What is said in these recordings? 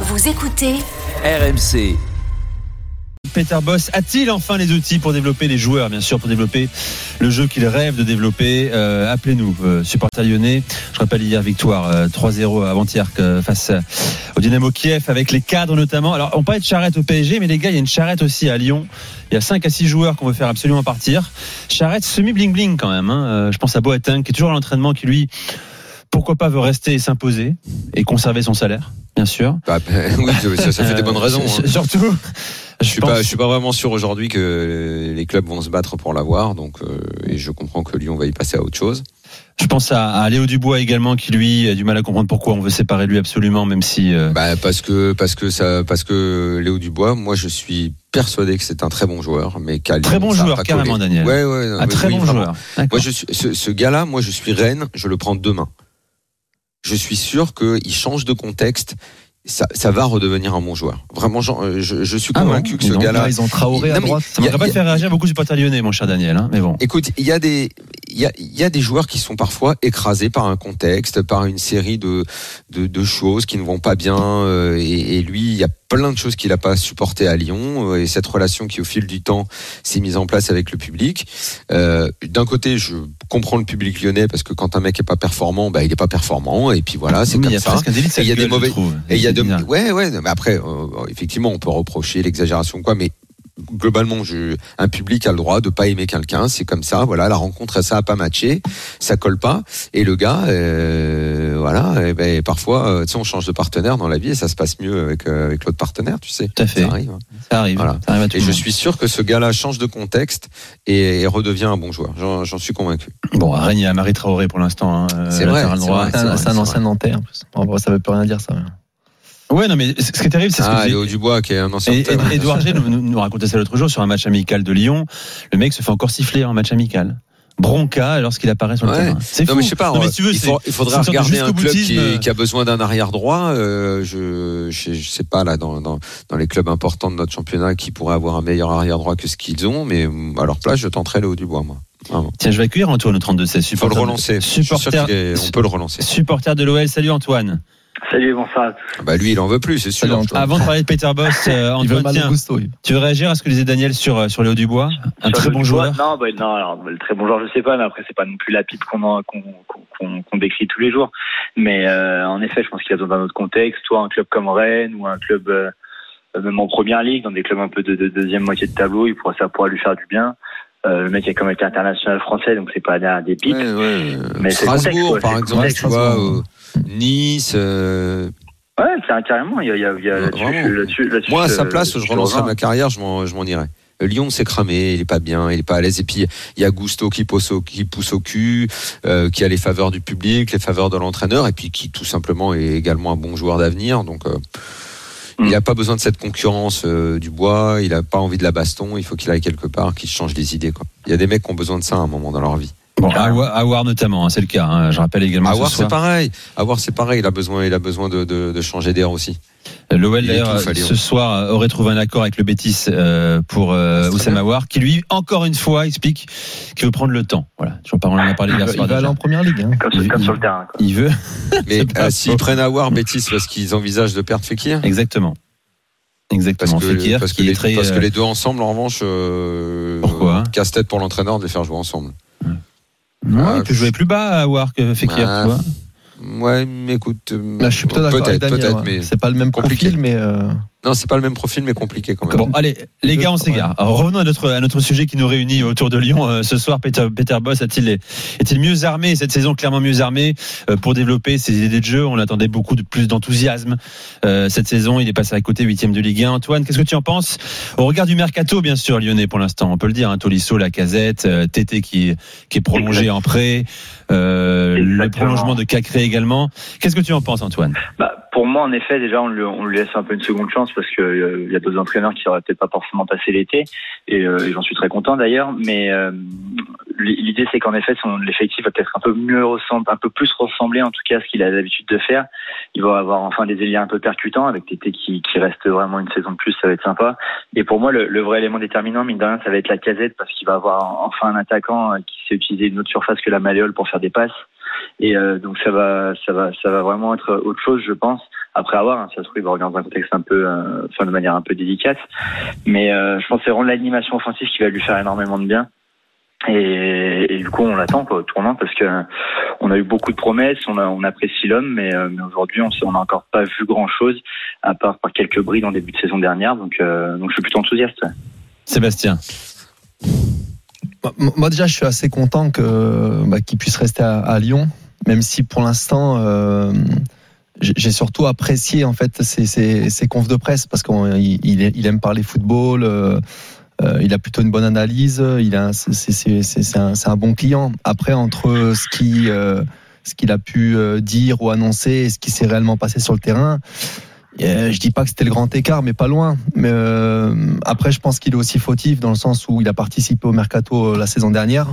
Vous écoutez RMC. Peter Boss a-t-il enfin les outils pour développer les joueurs, bien sûr, pour développer le jeu qu'il rêve de développer Euh, Appelez-nous, euh, supporters lyonnais. Je rappelle hier victoire euh, 3-0 avant-hier que- face euh, au Dynamo Kiev avec les cadres notamment. Alors on parlait de charrette au PSG, mais les gars, il y a une charrette aussi à Lyon. Il y a 5 à 6 joueurs qu'on veut faire absolument partir. Charrette semi bling bling quand même. hein. Euh, je pense à Boateng qui est toujours à l'entraînement, qui lui, pourquoi pas, veut rester et s'imposer et conserver son salaire, bien sûr. Bah, oui, ça, ça fait des bonnes Euh, raisons. s- hein. Surtout. Je suis pense- pas, je suis pas vraiment sûr aujourd'hui que les clubs vont se battre pour l'avoir, donc euh, et je comprends que Lyon va y passer à autre chose. Je pense à, à Léo Dubois également qui lui a du mal à comprendre pourquoi on veut séparer lui absolument même si euh, Bah parce que parce que ça parce que Léo Dubois, moi je suis persuadé que c'est un très bon joueur, mais Lyon, très bon joueur carrément. Daniel. Ouais ouais. non, un très oui, bon vraiment. joueur. Moi je suis ce, ce gars-là, moi je suis Rennes, je le prends demain. Je suis sûr qu'il change de contexte. Ça, ça va redevenir un bon joueur. Vraiment, euh, je, je suis Ah bon convaincu que ce gars-là. Là, ils ont Traoré à mais droite. Ça ne il y a- pas faire réagir beaucoup supporters lyonnais mon cher Daniel hein, mais bon. Écoute, il y a des il y a, il y a des joueurs qui sont parfois écrasés par un contexte, par une série de de, de choses qui ne vont pas bien euh, et, et lui, il y a plein de choses qu'il n'a pas supportées à Lyon euh, et cette relation qui au fil du temps s'est mise en place avec le public. Euh, D'un côté, je comprends le public lyonnais parce que quand un mec est pas performant, bah il est pas performant et puis voilà, c'est Mais comme il y a ça. il y a des mauvais-. Et il y a de, ouais, ouais, mais après, effectivement, on peut reprocher l'exagération, quoi, mais globalement, je, un public a le droit de pas aimer quelqu'un, c'est comme ça, voilà, la rencontre, ça a pas matché, ça colle pas, et le gars, euh, voilà, eh ben, parfois, euh, tu sais, on change de partenaire dans la vie et ça se passe mieux avec, euh, avec l'autre partenaire, tu sais. Tout à fait. Ça arrive. hein. Ça arrive. Voilà. Ça arrive Et je suis sûr que ce gars-là change de contexte et, et redevient un bon joueur. J'en suis convaincu. Bon, à Rennes, il y a Marie Traoré pour l'instant. hein, C'est vrai, c'est un, un ancien Nantais en plus. Ça veut plus rien dire ça. Ouais, non, mais ce qui est terrible, c'est ce Ah, que Léo Dubois, qui est un ancien. Et, et- Edouard G nous, racontait ça l'autre jour sur un match amical de Lyon. Le mec se fait encore siffler en match amical. Bronca lorsqu'il apparaît sur le Ouais. terrain. C'est fou. mais je sais pas. Non, mais si tu veux, il, faut- il faudra c'est une sorte de regarder un club qui, est- qui a besoin d'un arrière droit. Euh, je, je, je sais pas là dans, dans, dans les clubs importants de notre championnat qui pourraient avoir un meilleur arrière droit que ce qu'ils ont. Mais à leur place, je tenterai le haut du bois moi. Vraiment. Tiens, je vais accueillir Antoine au 32 16 Il faut le relancer. Supporter, est- on peut le relancer. supporter de l'OL. Salut Antoine. Salut, bonsoir. Bah lui, il en veut plus, c'est sûr. Salut. Avant de parler de Peter Boss, euh, Il veut Antoine, tiens, gusto. lui. tu veux réagir à ce que disait Daniel sur, euh, sur Léo Dubois? Un Sur très bon Dubois, joueur. Non, bah, non, alors, le très bon joueur, je sais pas, mais après, c'est pas non plus la pipe qu'on qu'on qu'on- qu'on décrit tous les jours. Mais euh, en effet, je pense qu'il a besoin d'un autre contexte, soit un club comme Rennes ou un club euh, même en première ligue, dans des clubs un peu de, de deuxième moitié de tableau, il pourrait, ça pourrait lui faire du bien. Euh, le mec est quand même été international français, donc c'est pas derrière des pipes. Ouais, ouais. Mais c'est le contexte, Strasbourg, quoi, par exemple, contexte, tu vois, Strasbourg. Nice. euh, Ouais, c'est carrément, il y a, y là-dessus, Moi, à sa place, je rejoins. ma carrière, je m'en, je m'en irais. Euh, Lyon s'est cramé, il est pas bien, il est pas à l'aise. Et puis il y a Gusto qui pousse au, qui pousse au cul, euh, qui a les faveurs du public, les faveurs de l'entraîneur, et puis qui tout simplement est également un bon joueur d'avenir. Donc euh, Mm. il n'a pas besoin de cette concurrence euh, du bois, il a pas envie de la baston. Il faut qu'il aille quelque part, qu'il change les idées. Quoi. Il y a des mecs qui ont besoin de ça à un moment dans leur vie. Bon, Awar Awar notamment, hein, c'est le cas. hein. Je rappelle également Avoir ce c'est pareil. Avoir c'est pareil. Il a besoin, il a besoin de, de, de changer d'air aussi. L'OL Il d'ailleurs ce soir euh, aurait trouvé un accord avec le Bétis euh, pour euh, très Oussama. Awar, qui lui encore une fois explique qu'il veut prendre le temps. Voilà, tu en en a parlé Il hier soir. il va aller en première ligue. hein. Comme, sur- Il- comme sur le terrain. Quoi. Il veut Mais pas euh, s'ils prennent Awar, Bétis, parce qu'ils envisagent de perdre Fekir? exactement, Parce exactement. que, Fekir parce, que qui les, est très. parce que euh, les deux ensemble, en revanche, euh, Pourquoi casse-tête pour l'entraîneur de les faire jouer ensemble. Non, Ah, il peut jouer plus bas Awar que Fekir, Ah, tu vois. Ouais, mais écoute, euh, Là, je suis plutôt d'accord avec Daniel. peut-être, ouais. mais C'est pas le même compliqué. profil, mais euh, non, c'est pas le même profil, mais compliqué quand même. Bon, allez, les gars, on s'égare. Alors, Revenons à notre, à notre sujet qui nous réunit autour de Lyon euh, ce soir. Peter, Peter Boss a-t-il est-il mieux armé cette saison, clairement mieux armé euh, pour développer ses idées de jeu? On attendait beaucoup de plus d'enthousiasme euh, cette saison. Il est passé à côté, huitième de Ligue 1. Antoine, qu'est-ce que tu en penses? Au regard du mercato, bien sûr, lyonnais pour l'instant, on peut le dire. Hein, Tolisso, la Casette, euh, Tété qui qui est prolongé en prêt, euh, le prolongement de Cacré également. Qu'est-ce que tu en penses, Antoine? Bah, pour moi, en effet, déjà, on lui, on lui laisse un peu une seconde chance parce qu'il il y a d'autres entraîneurs qui auraient peut-être pas forcément passé l'été, et, euh, j'en suis très content d'ailleurs. Mais euh, l'idée, c'est qu'en effet, son l'effectif va peut-être un peu mieux ressembler, un peu plus ressembler, en tout cas, à ce qu'il a l'habitude de faire. Il va avoir enfin des ailiers un peu percutants avec Tété qui, qui reste vraiment une saison de plus, ça va être sympa. Et pour moi, le, le vrai élément déterminant, mine de rien, ça va être la casette parce qu'il va avoir enfin un attaquant euh, qui sait utiliser une autre surface que la malléole pour faire des passes. Et euh, donc ça va, ça va, ça va vraiment être autre chose, je pense. Après avoir, hein, ça se trouve, il va revenir dans un contexte un peu, euh, enfin de manière un peu délicate. Mais euh, je pense c'est vraiment l'animation offensive qui va lui faire énormément de bien. Et, du coup, on l'attend au tournant parce que on a eu beaucoup de promesses, on, apprécie l'homme, mais, aujourd'hui, on n'a encore pas vu grand chose à part par quelques bris en début de saison dernière. Donc, donc je suis plutôt enthousiaste. Sébastien. Moi déjà, je suis assez content que bah, qu'il puisse rester à, Lyon, même si pour l'instant, euh, j'ai surtout apprécié en fait ses, ses, confs de presse parce qu'il il aime parler football. Euh, euh, il a plutôt une bonne analyse. Il a, c'est un, bon client. Après, entre ce ce qu'il a pu dire ou annoncer et ce qui s'est réellement passé sur le terrain, euh, je dis pas que c'était le grand écart, mais pas loin. Mais euh, après, je pense qu'il est aussi fautif dans le sens où il a participé au mercato euh, la saison dernière.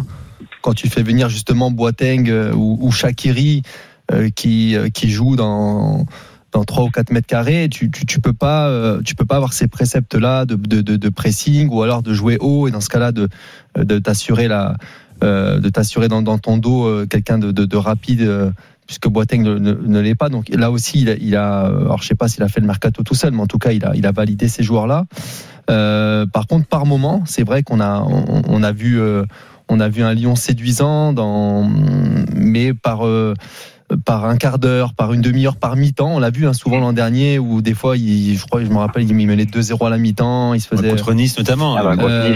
Quand tu fais venir justement Boateng euh, ou, Shakiri euh, qui qui joue dans dans 3 ou 4 mètres carrés, tu, tu, tu peux pas tu peux pas avoir ces préceptes là de, de, de, de pressing ou alors de jouer haut et dans ce cas-là de de t'assurer la de t'assurer dans, dans ton dos quelqu'un de, de rapide puisque Boateng ne, ne, ne l'est pas. Donc là aussi, il a, il a, alors je sais pas s'il a fait le mercato tout seul, mais en tout cas, il a, il a validé ces joueurs-là. Euh, par contre, par moment, c'est vrai qu'on a, on, on, a vu, euh, on a vu un Lyon séduisant, dans, mais par euh, par un quart d'heure, par une demi-heure, par mi-temps. On l'a vu hein, souvent l'an dernier où des fois, il, je crois, je me rappelle, il menait 2-0 à la mi-temps. Il se faisait contre Nice notamment. Ah bah, euh,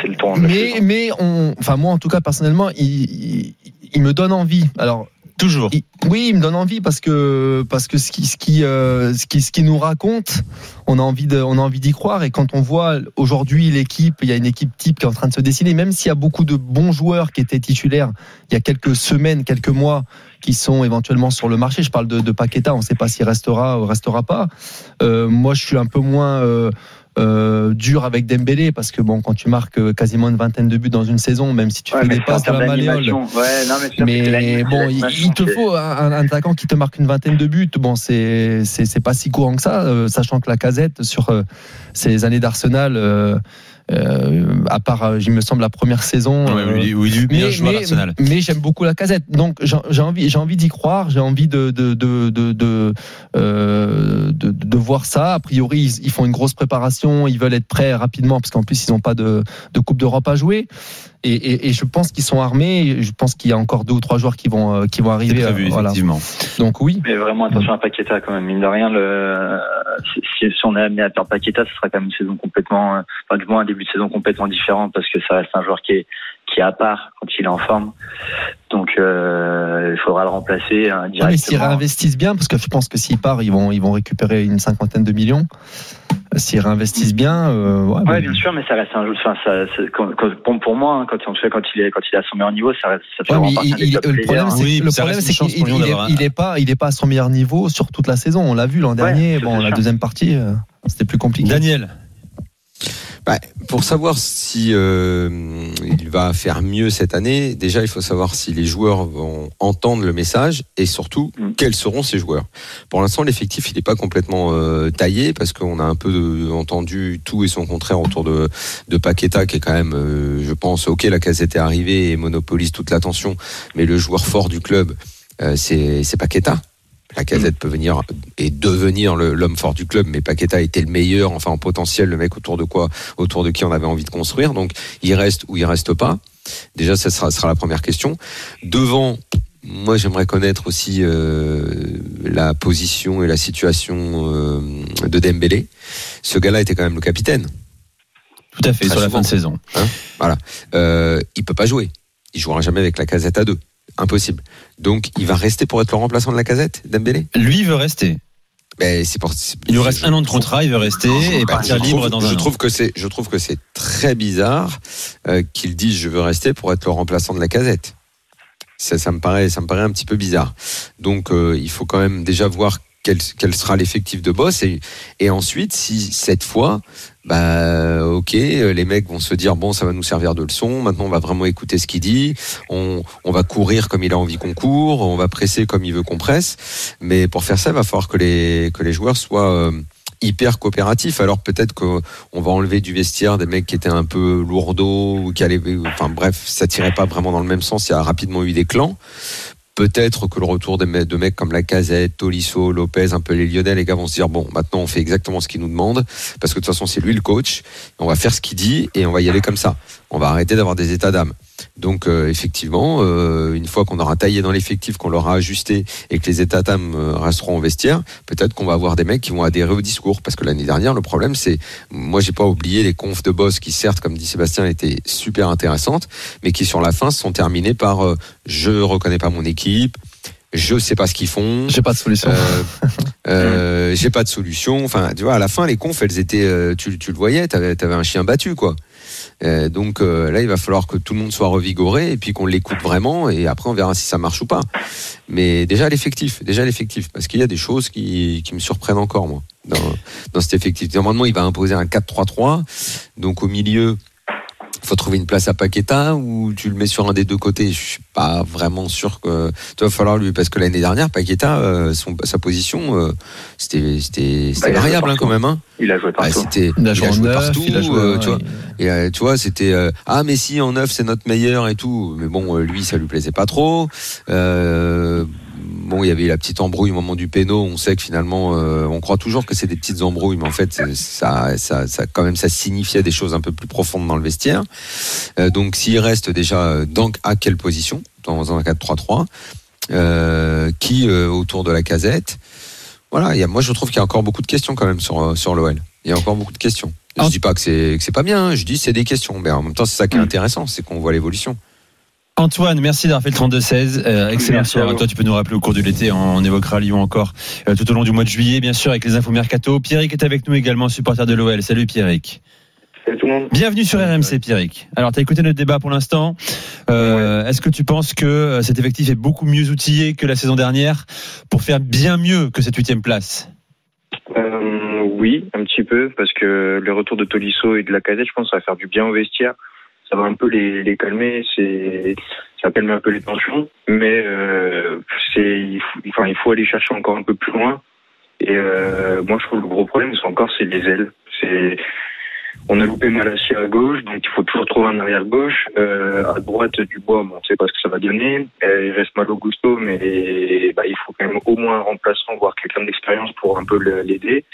c'est le temps. Mais mais on, enfin moi en tout cas personnellement, il, il, il me donne envie. Alors Toujours. Oui, il me donne envie parce que parce que ce qui ce qui euh, ce qui ce qui nous raconte, on a envie de on a envie d'y croire et quand on voit aujourd'hui l'équipe, il y a une équipe type qui est en train de se dessiner, même s'il y a beaucoup de bons joueurs qui étaient titulaires il y a quelques semaines, quelques mois qui sont éventuellement sur le marché. Je parle de, de Paqueta, on ne sait pas s'il restera ou restera pas. Euh, moi, je suis un peu moins euh, euh, dur avec Dembélé parce que bon quand tu marques quasiment une vingtaine de buts dans une saison même si tu ouais, fais des passes de la malléole ouais, non, mais, mais bon il, il, te faut un, un, attaquant qui te marque une vingtaine de buts. Bon c'est c'est pas si courant que ça euh, sachant que la casette sur euh, ces années d'Arsenal euh, euh, à part, il me semble, la première saison. Ouais, oui, oui, mais, mais, mais j'aime beaucoup la casette. Donc j'ai envie, j'ai envie d'y croire. J'ai envie de de de de de, euh, de de, voir ça. A priori, ils, ils, font une grosse préparation. Ils veulent être prêts rapidement parce qu'en plus ils n'ont pas de de Coupe d'Europe à jouer. Et, et, et, je pense qu'ils sont armés. Je pense qu'il y a encore deux ou trois joueurs qui vont euh, qui vont arriver. Prévu, voilà. effectivement. Donc oui. Mais vraiment attention à Paqueta quand même. Mine de rien, le si, si on est amené à perdre Paqueta, ce sera quand même une saison complètement, enfin du moins un début de saison complètement différent parce que ça reste un joueur qui est qui est à part quand il est en forme. Donc euh, il faudra le remplacer hein, directement. mais s'ils réinvestissent bien, parce que je pense que s'il part, ils vont ils vont récupérer une cinquantaine de millions. S'ils réinvestissent bien, euh, ouais, ouais bien sûr, mais ça reste un jeu. Enfin, ça, quand, quand, pour moi, hein, quand, quand il est quand il est à son meilleur niveau, ça reste. Ça fait ouais, il, il, le problème, c'est oui, le problème, c'est qu'il il, il, est pas il est pas à son meilleur niveau sur toute la saison. On l'a vu l'an dernier. Bon, la deuxième partie, euh, c'était plus compliqué. Daniel. Bah, pour savoir si euh, il va faire mieux cette année, déjà il faut savoir si les joueurs vont entendre le message et surtout mm. quels seront ces joueurs. Pour l'instant, l'effectif il n'est pas complètement euh, taillé parce qu'on a un peu de, entendu tout et son contraire autour de, de Paqueta qui est quand même, euh, je pense, ok la case était arrivée et monopolise toute l'attention, mais le joueur fort du club euh, c'est Paqueta. La casette peut venir et devenir l'homme fort du club, mais Paqueta était le meilleur, enfin en potentiel, le mec autour de quoi, autour de qui on avait envie de construire. Donc il reste ou il reste pas. Déjà, ça sera, sera la première question. Devant, moi j'aimerais connaître aussi euh, la position et la situation euh, de Dembélé. Ce gars-là était quand même le capitaine. Tout à fait, Très sur souvent. la fin de saison. Hein? Voilà. Euh, il peut pas jouer. Il jouera jamais avec la casette à deux impossible. Donc il va rester pour être le remplaçant de la casette, Dembélé? Lui veut rester. Ben, c'est pour, il lui reste un an de contrat, il veut rester et ben, partir libre dans je un trouve an. que c'est, je trouve que c'est très bizarre euh, qu'il dise je veux rester pour être le remplaçant de la casette. Ça, ça me paraît, ça me paraît un petit peu bizarre. Donc euh, il faut quand même déjà voir quel, sera l'effectif de boss et, ensuite si cette fois bah ok les mecs vont se dire bon ça va nous servir de leçon maintenant on va vraiment écouter ce qu'il dit on, va courir comme il a envie qu'on court on va presser comme il veut qu'on presse mais pour faire ça il va falloir que les que les joueurs soient euh, hyper coopératifs. Alors peut-être qu'on va enlever du vestiaire des mecs qui étaient un peu lourdeaux ou qui allaient enfin bref ça tirait pas vraiment dans le même sens il y a rapidement eu des clans peut-être que le retour de mecs, comme la Casette, Tolisso, Lopez, un peu les Lyonnais, les gars vont se dire bon, maintenant on fait exactement ce qu'il nous demande parce que de toute façon c'est lui le coach. On va faire ce qu'il dit et on va y aller comme ça. On va arrêter d'avoir des états d'âme. Donc euh, effectivement, euh, une fois qu'on aura taillé dans l'effectif, qu'on l'aura ajusté et que les états d'âme euh, resteront au vestiaire, peut-être qu'on va avoir des mecs qui vont adhérer au discours. Parce que l'année dernière, le problème, c'est, moi, j'ai pas oublié les confs de boss qui, certes, comme dit Sébastien, étaient super intéressantes, mais qui sur la fin se sont terminées par euh, je reconnais pas mon équipe. Je sais pas ce qu'ils font. J'ai pas de solution. Euh, euh, j'ai pas de solution. Enfin, tu vois, à la fin, les confs, elles étaient, tu, tu le voyais, t'avais, avais un chien battu, quoi. Euh, donc euh, là, il va falloir que tout le monde soit revigoré et puis qu'on l'écoute vraiment et après on verra si ça marche ou pas. Mais déjà l'effectif, déjà l'effectif, parce qu'il y a des choses qui, me surprennent encore moi dans, dans cet effectif. Normalement, il va imposer un 4-3-3, donc au milieu. Il faut trouver une place à Paqueta ou tu le mets sur un des deux côtés? Je suis pas vraiment sûr que tu va falloir lui parce que l'année dernière Paqueta, euh, son, sa position, euh, c'était c'était Bah, variable hein, quand même. Hein. Il a joué Ah, partout. c'était Il a joué partout. il a joué. euh, tu vois. Et euh, tu vois, c'était euh, ah mais si en neuf c'est notre meilleur et tout. Mais bon, lui ça lui plaisait pas trop. Euh, il y avait la petite embrouille au moment du péno. On sait que finalement, euh, on croit toujours que c'est des petites embrouilles, mais en fait, ça, ça, ça, quand même, ça signifiait des choses un peu plus profondes dans le vestiaire. Euh, donc, s'il reste déjà euh, dans à quelle position? Dans un 4-3-3, euh, qui autour de la casette? Voilà, il y a, moi je trouve qu'il y a encore beaucoup de questions quand même sur, sur l'OL. Il y a encore beaucoup de questions. Je Ah. dis pas que c'est que pas bien, hein. je dis c'est des questions, mais en même temps c'est ça qui est Mm. intéressant, c'est qu'on voit l'évolution. Antoine, merci d'avoir fait le 32-16. Euh, excellent soir. Toi, tu peux nous rappeler au cours de l'été. On, on évoquera Lyon encore euh, tout au long du mois de juillet, bien sûr, avec les infos mercato. Pierrick est avec nous également, supporter de l'OL. Salut Pierrick. Salut tout le monde. Bienvenue sur RMC, Pierrick. Alors, tu as écouté notre débat pour l'instant. Euh, Est-ce que tu penses que euh, cet effectif est beaucoup mieux outillé que la saison dernière pour faire bien mieux que cette huitième place? Euh, oui, un petit peu, parce que le retour de Tolisso et de la casette, je pense que ça va faire du bien au vestiaire. Ça va un peu les, calmer, ça calme un peu les tensions, mais euh, c'est, il faut, il faut aller chercher encore un peu plus loin. Et euh, moi, je trouve le gros problème, c'est encore, c'est les ailes. C'est, on a loupé Malassia à gauche, donc il faut toujours trouver un arrière gauche. Euh, à droite du bois, bon, on ne sait pas ce que ça va donner. Il reste Malo Gusto, mais bah, il faut quand même au moins un remplaçant, voire quelqu'un d'expérience pour un peu l'aider.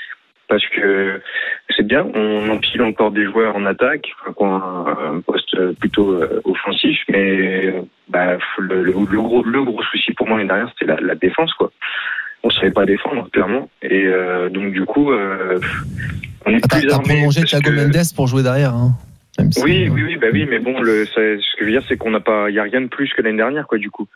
Parce que c'est bien, on empile encore des joueurs en attaque, un, poste plutôt euh, offensif, mais bah, le, le- le gros, le gros souci pour moi l'année dernière, c'était la, la défense. quoi. On ne savait pas défendre, clairement. Et euh, donc, du coup, euh, on est Ah, T'as plus armé. prolongé Thiago que- Mendes pour jouer derrière. Hein. Si- oui, oui, oui, bah oui, mais bon, le, ça- ce que je veux dire, c'est qu'on n'a pas, il y a rien de plus que l'année dernière, quoi, du coup.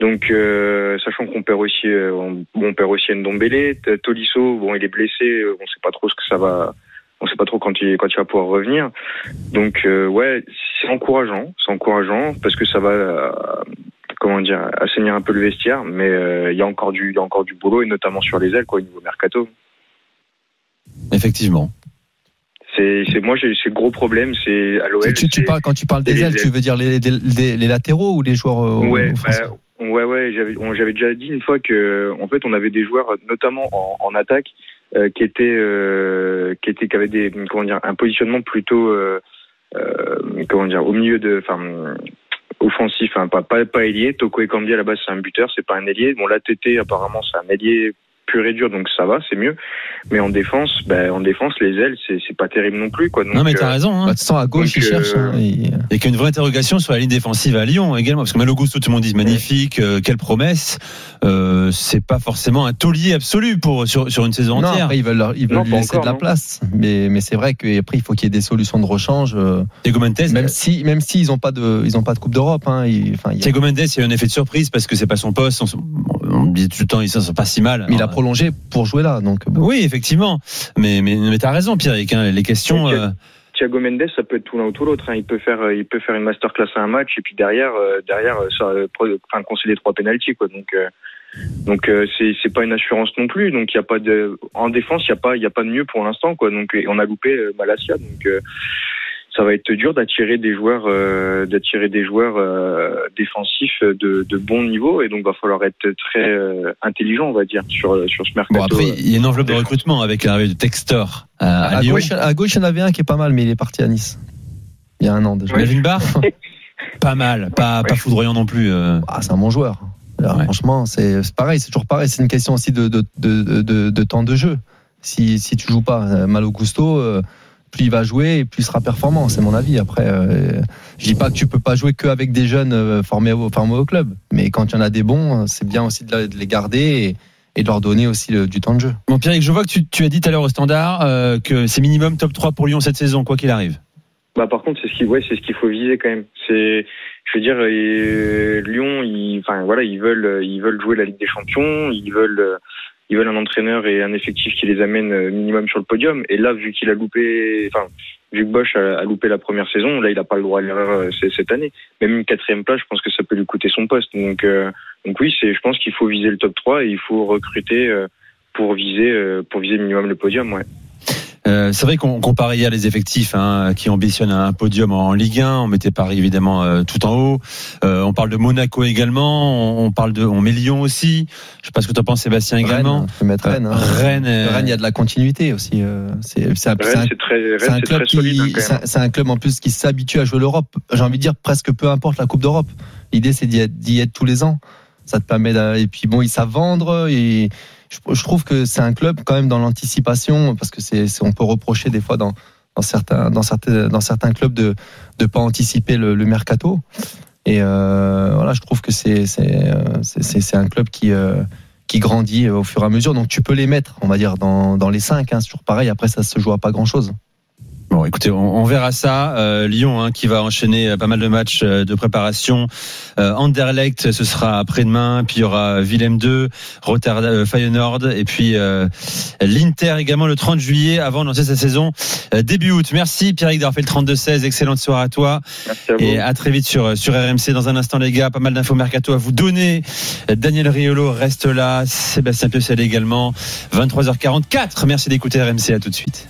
Donc, euh, sachant qu'on perd aussi, euh, on, on perd aussi Ndombele, Tolisso, bon, il est blessé, euh, on sait pas trop ce que ça va, on sait pas trop quand il, quand il va pouvoir revenir. Donc, euh, ouais, c'est encourageant, c'est encourageant parce que ça va, euh, comment dire, assainir un peu le vestiaire, mais euh, il y a encore du, il y a encore du boulot et notamment sur les ailes, quoi, au niveau mercato. Effectivement. C'est, c'est moi, j'ai, c'est le gros problème, c'est à l'OL. Tu, tu, tu c'est- parles, quand tu parles des les ailes, ailes. tu veux dire les, les, les- les latéraux ou les joueurs euh, Ouais, bah, ouais, ouais. J'avais, déjà dit une fois que, en fait, on avait des joueurs, notamment en, attaque, euh, qui étaient, euh, qui étaient, qui avaient des, comment dire, un positionnement plutôt, euh, au milieu de, enfin, offensif, hein, pas, pas, ailier. Toko Ekambi à la base c'est un buteur, c'est pas un ailier. Bon, là, TT apparemment c'est un ailier pur et dur, donc ça va, c'est mieux. Mais en défense, ben, en défense, les ailes, c'est, pas terrible non plus, quoi. Donc, non, mais t'as euh, raison. Hein. Bah, à gauche, donc, il euh, cherche. hein, il- Il y a qu'une vraie interrogation sur la ligne défensive à Lyon également, parce que Malo Gusto, tout le monde dit magnifique, euh, quelle promesse. Euh, c'est pas forcément un taulier absolu pour sur, sur une saison Non, entière. après, ils veulent, leur- ils veulent Non, lui laisser encore, de la non. place. Mais, mais c'est vrai qu'après, il faut qu'il y ait des solutions de rechange. euh, Thiago Mendes, Même si, même s'ils n'ont pas de, ils ont pas de Coupe d'Europe. Hein, y a- Mendes, il y a eu un effet de surprise parce que c'est pas son poste. On, on dit tout le temps, ils sont pas si mal. mais il a Alors, prolongé pour jouer là. Donc, bon. Oui, effectivement. Mais, mais, mais t'as raison, Pierrick. Hein, les questions. Euh, Thiago Mendes, ça peut être tout l'un ou tout l'autre. hein. Il peut faire, euh, il peut faire une masterclass à un match et puis derrière, euh, derrière, euh, ça, euh, enfin, concéder trois pénalties, quoi. Donc, euh, donc euh, c'est, c'est pas une assurance non plus. Donc, il y a pas de, en défense, il y a pas, il y a pas de mieux pour l'instant, quoi. Donc, et on a loupé euh, Malassia, donc. euh, ça va être dur d'attirer des joueurs, euh, d'attirer des joueurs euh, défensifs de, de bon niveau, et donc va falloir être très euh, intelligent, on va dire, sur sur ce mercato. Bon, après, il y a une enveloppe de recrutement avec l'arrivée de Textor à, à à, Lyon. gauche, à gauche, il y en avait un qui est pas mal, mais il est parti à Nice. Il y a un an déjà. Ouais. Melvin Barr Pas mal, pas, pas foudroyant non plus. euh. Ah, c'est un bon joueur. Alors, Ouais. Franchement, c'est pareil, c'est toujours pareil. C'est une question aussi de, de, de, de, de temps de jeu. Si, si tu joues pas euh, Malo Gusto, euh, plus il va jouer et plus il sera performant. C'est mon avis. Après, euh, je dis pas que tu peux pas jouer qu'avec des jeunes euh, formés au, formés au club, mais quand il y en a des bons, c'est bien aussi de, la- de les garder et, et de leur donner aussi le- du temps de jeu. Bon, Pierre, je vois que tu, tu as dit tout à l'heure au standard euh, que c'est minimum top 3 pour Lyon cette saison, quoi qu'il arrive. Bah par contre c'est ce qui ouais c'est ce qu'il faut viser quand même. C'est je veux dire euh, Lyon ils enfin voilà ils veulent ils veulent jouer la Ligue des Champions, ils veulent ils veulent un entraîneur et un effectif qui les amène euh, minimum sur le podium. Et là vu qu'il a loupé enfin vu que Bosch a, loupé la première saison, là il a pas le droit à l'erreur euh, cette année. Même une quatrième place, je pense que ça peut lui coûter son poste. Donc euh, donc oui c'est je pense qu'il faut viser le top 3 et il faut recruter euh, pour viser pour viser minimum le podium ouais. Euh, c'est vrai qu'on comparait hier les effectifs hein, qui ambitionnent un podium en Ligue 1. On mettait Paris évidemment euh, tout en haut. Euh, on parle de Monaco également. On, on parle de, on met Lyon aussi. Je sais pas ce que tu en penses, Sébastien également. Rennes, tu peux mettre Rennes. hein. Rennes, euh, Rennes, il y a de la continuité aussi. euh, C'est c'est un, c'est club hein, qui, c'est un- club en plus qui s'habitue à jouer l'Europe. J'ai envie de dire presque peu importe la Coupe d'Europe. L'idée c'est d'y être, être tous les ans. Ça te permet et puis bon ils savent vendre et je, trouve que c'est un club quand même dans l'anticipation parce que c'est, on peut reprocher des fois dans certains clubs de de pas anticiper le, mercato. Et euh, voilà, je trouve que c'est un club qui euh, qui grandit au fur et à mesure. Donc tu peux les mettre, on va dire, dans, dans les cinq. Hein, c'est toujours pareil. Après, ça se joue à pas grand chose. Bon, écoutez, on, on verra ça. Euh, Lyon, hein, qui va enchaîner euh, pas mal de matchs euh, de préparation. Euh, Anderlecht, ce sera après-demain. Puis il y aura Willem 2, Rotterdam, euh, Feyenoord, et puis euh, l'Inter également le 30 juillet, avant de lancer sa saison euh, début août. Merci Pierrick d'avoir fait le 32-16. Excellente soirée à toi. Merci à vous. Et à très vite sur, sur RMC. Dans un instant, les gars, pas mal d'infos mercato à vous donner. Daniel Riolo reste là. Sébastien Piocel également. 23h44. Merci d'écouter RMC. À tout de suite.